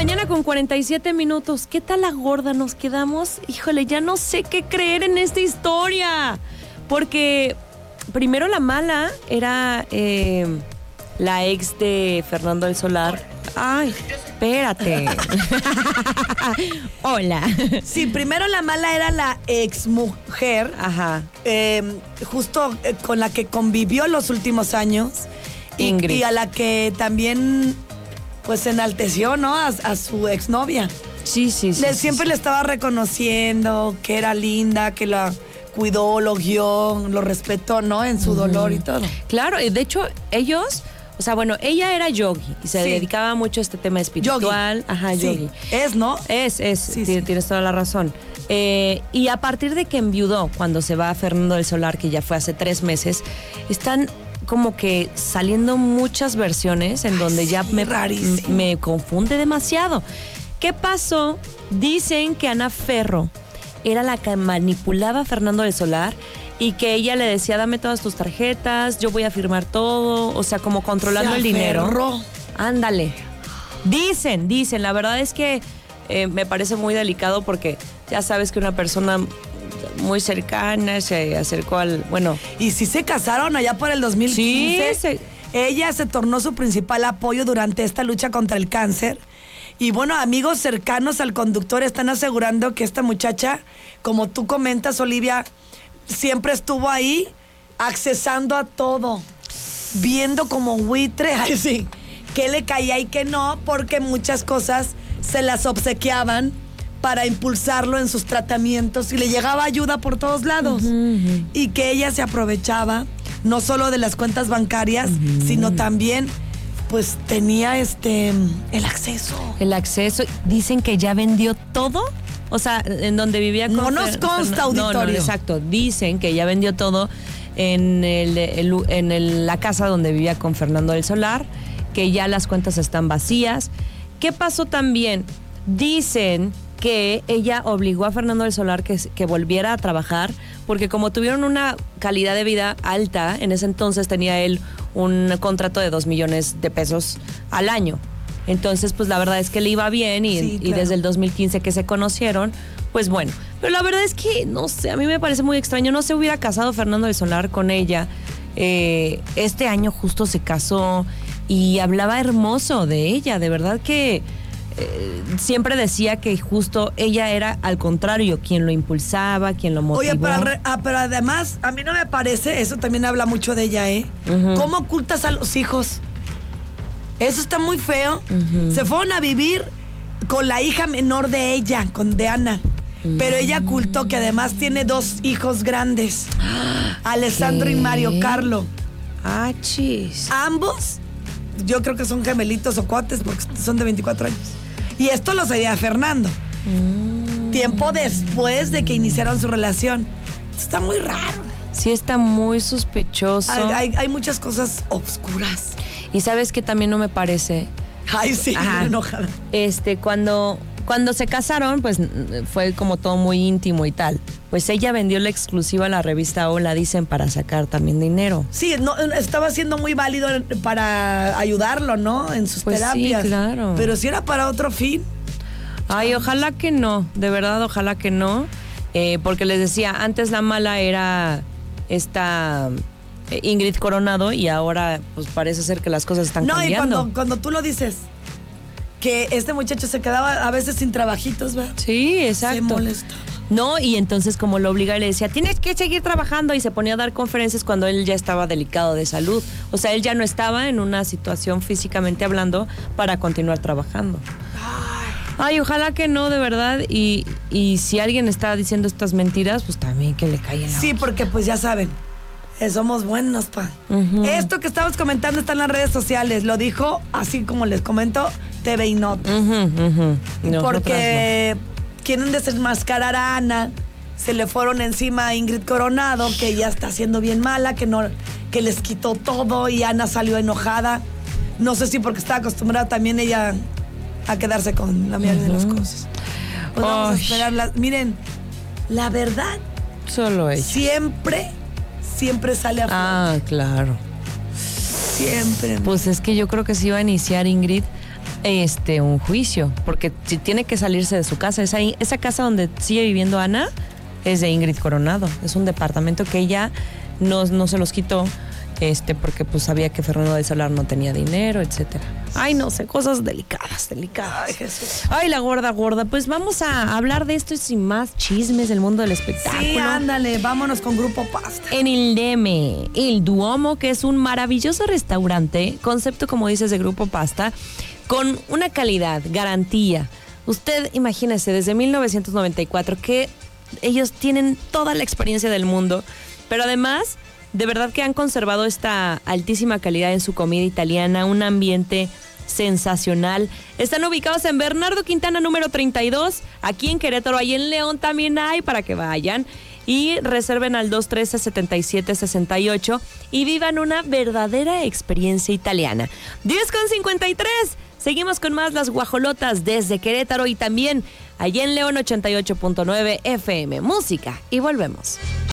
mañana con 47 minutos. ¿Qué tal la gorda nos quedamos? Híjole, ya no sé qué creer en esta historia. Porque primero la mala era eh, la ex de Fernando del Solar. Ay, espérate. Hola. Sí, primero la mala era la ex mujer, Ajá. eh, justo eh, con la que convivió los últimos años. Y, Ingrid. y a la que también, pues, enalteció, ¿no? A, a su exnovia. Sí, sí, sí. Le- sí, siempre sí. le estaba reconociendo que era linda, que la cuidó, lo guió, lo respetó, ¿no? En su dolor y todo. Claro, y de hecho, ellos. O sea, bueno, ella era yogi y se Sí. dedicaba mucho a este tema espiritual. Ajá, yogi. Es, ¿no? Es, es, tienes toda la razón. Eh, y a partir de que enviudó, cuando se va a Fernando del Solar, que ya fue hace tres meses, están como que saliendo muchas versiones en donde sí, ya me, rarísimo. me confunde demasiado. ¿Qué pasó? Dicen que Ana Ferro era la que manipulaba a Fernando del Solar y que ella le decía, dame todas tus tarjetas, yo voy a firmar todo, o sea, como controlando Se el dinero. Ándale. Dicen, dicen. La verdad es que eh, me parece muy delicado porque ya sabes que una persona muy cercana se acercó al. Bueno, Y si se casaron allá por el 2015. Sí, se- Ella se tornó su principal apoyo durante esta lucha contra el cáncer. Y bueno, amigos cercanos al conductor están asegurando que esta muchacha, como tú comentas, Olivia, siempre estuvo ahí accesando a todo, viendo como buitre, ay, sí, qué le caía y qué no, porque muchas cosas se las obsequiaban para impulsarlo en sus tratamientos y le llegaba ayuda por todos lados. Y que ella se aprovechaba no solo de las cuentas bancarias, sino también pues tenía este el acceso. el acceso. Dicen que ya vendió todo. O sea, en donde vivía con No nos consta, Fernan- no, no, auditorio. exacto. Dicen que ya vendió todo en, el- el- en el- la casa donde vivía con Fernando del Solar, que ya las cuentas están vacías. ¿Qué pasó también? Dicen que ella obligó a Fernando del Solar que, que volviera a trabajar, porque como tuvieron una calidad de vida alta, en ese entonces tenía él un contrato de dos millones de pesos al año. Entonces, pues la verdad es que le iba bien y, Sí, y desde el 2015 que se conocieron, pues bueno. Pero la verdad es que, no sé, a mí me parece muy extraño. No se hubiera casado Fernando del Solar con ella. Eh, este año justo se casó y hablaba hermoso de ella. De verdad que eh, siempre decía que justo ella era al contrario, quien lo impulsaba, quien lo motivó. Oye, pero, ah, pero además, a mí no me parece, eso también habla mucho de ella, ¿eh? ¿Cómo ocultas a los hijos? Eso está muy feo. Se fueron a vivir con la hija menor de ella, con de Ana. Pero ella ocultó que además tiene dos hijos grandes, Alessandro y. Mario Carlo. Ah, chis. Ambos, yo creo que son gemelitos o cuates porque son de 24 años. Y esto lo sabía Fernando. Tiempo después de que iniciaron su relación. Está muy raro. Sí está muy sospechoso. Hay, hay- hay muchas cosas oscuras. Y sabes que también no me parece. Ay, sí, Ajá. enojada. Este, cuando, cuando se casaron, pues fue como todo muy íntimo y tal. Pues ella vendió la exclusiva a la revista Hola, dicen, para sacar también dinero. Sí, no, estaba siendo muy válido para ayudarlo, ¿no? En sus Pues sí, terapias. claro. Pero si era para otro fin. Ay, ojalá que no, de verdad, ojalá que no. Eh, porque les decía, antes la mala era esta eh, Ingrid Coronado y ahora pues parece ser que las cosas están no, y cambiando. cuando, cuando tú lo dices, que este muchacho se quedaba a veces sin trabajitos, ¿verdad? Sí, Se exacto. molesta. No, y entonces como lo obliga y le decía, tienes que seguir trabajando y se ponía a dar conferencias cuando él ya estaba delicado de salud. O sea, él ya no estaba en una situación físicamente hablando para continuar trabajando. Ay, ojalá que no, de verdad. Y, y si alguien está diciendo estas mentiras, pues también que le caiga en la Sí, porque pues ya saben, eh, somos buenos, pa. Esto que estamos comentando está en las redes sociales. Lo dijo, así como les comento, TV y Nota. Ujú, ujú. Nosotras porque quieren desenmascarar a Ana. Se le fueron encima a Ingrid Coronado, que ya está siendo bien mala, que no, que les quitó todo y Ana salió enojada. No sé si porque estaba acostumbrada también ella a quedarse con la mayoría de las cosas. Pues vamos a. Miren, la verdad. Solo ella. siempre, siempre sale a flote. Ah, claro. Siempre. Pues es que yo creo que se iba a iniciar Ingrid este un juicio, porque si tiene que salirse de su casa, esa, esa casa donde sigue viviendo Ana es de Ingrid Coronado, es un departamento que ella no, no se los quitó este, porque pues sabía que Fernando de Solar no tenía dinero, etcétera. Ay, no sé, cosas delicadas, delicadas. Ay, Jesús. Ay, la gorda, gorda. Pues vamos a hablar de esto y sin más chismes del mundo del espectáculo. Sí, ándale, vámonos con Grupo Pasta. En el Deme, el Duomo, que es un maravilloso restaurante, concepto como dices de Grupo Pasta, con una calidad, garantía. Usted imagínese, desde 1994, que ellos tienen toda la experiencia del mundo, pero además de verdad que han conservado esta altísima calidad en su comida italiana, un ambiente sensacional. Están ubicados en Bernardo Quintana número 32, aquí en Querétaro, ahí en León también hay para que vayan y reserven al 213-7768 y vivan una verdadera experiencia italiana. 10 con 53. Seguimos con más las guajolotas desde Querétaro y también allí en León 88.9 FM. Música y volvemos.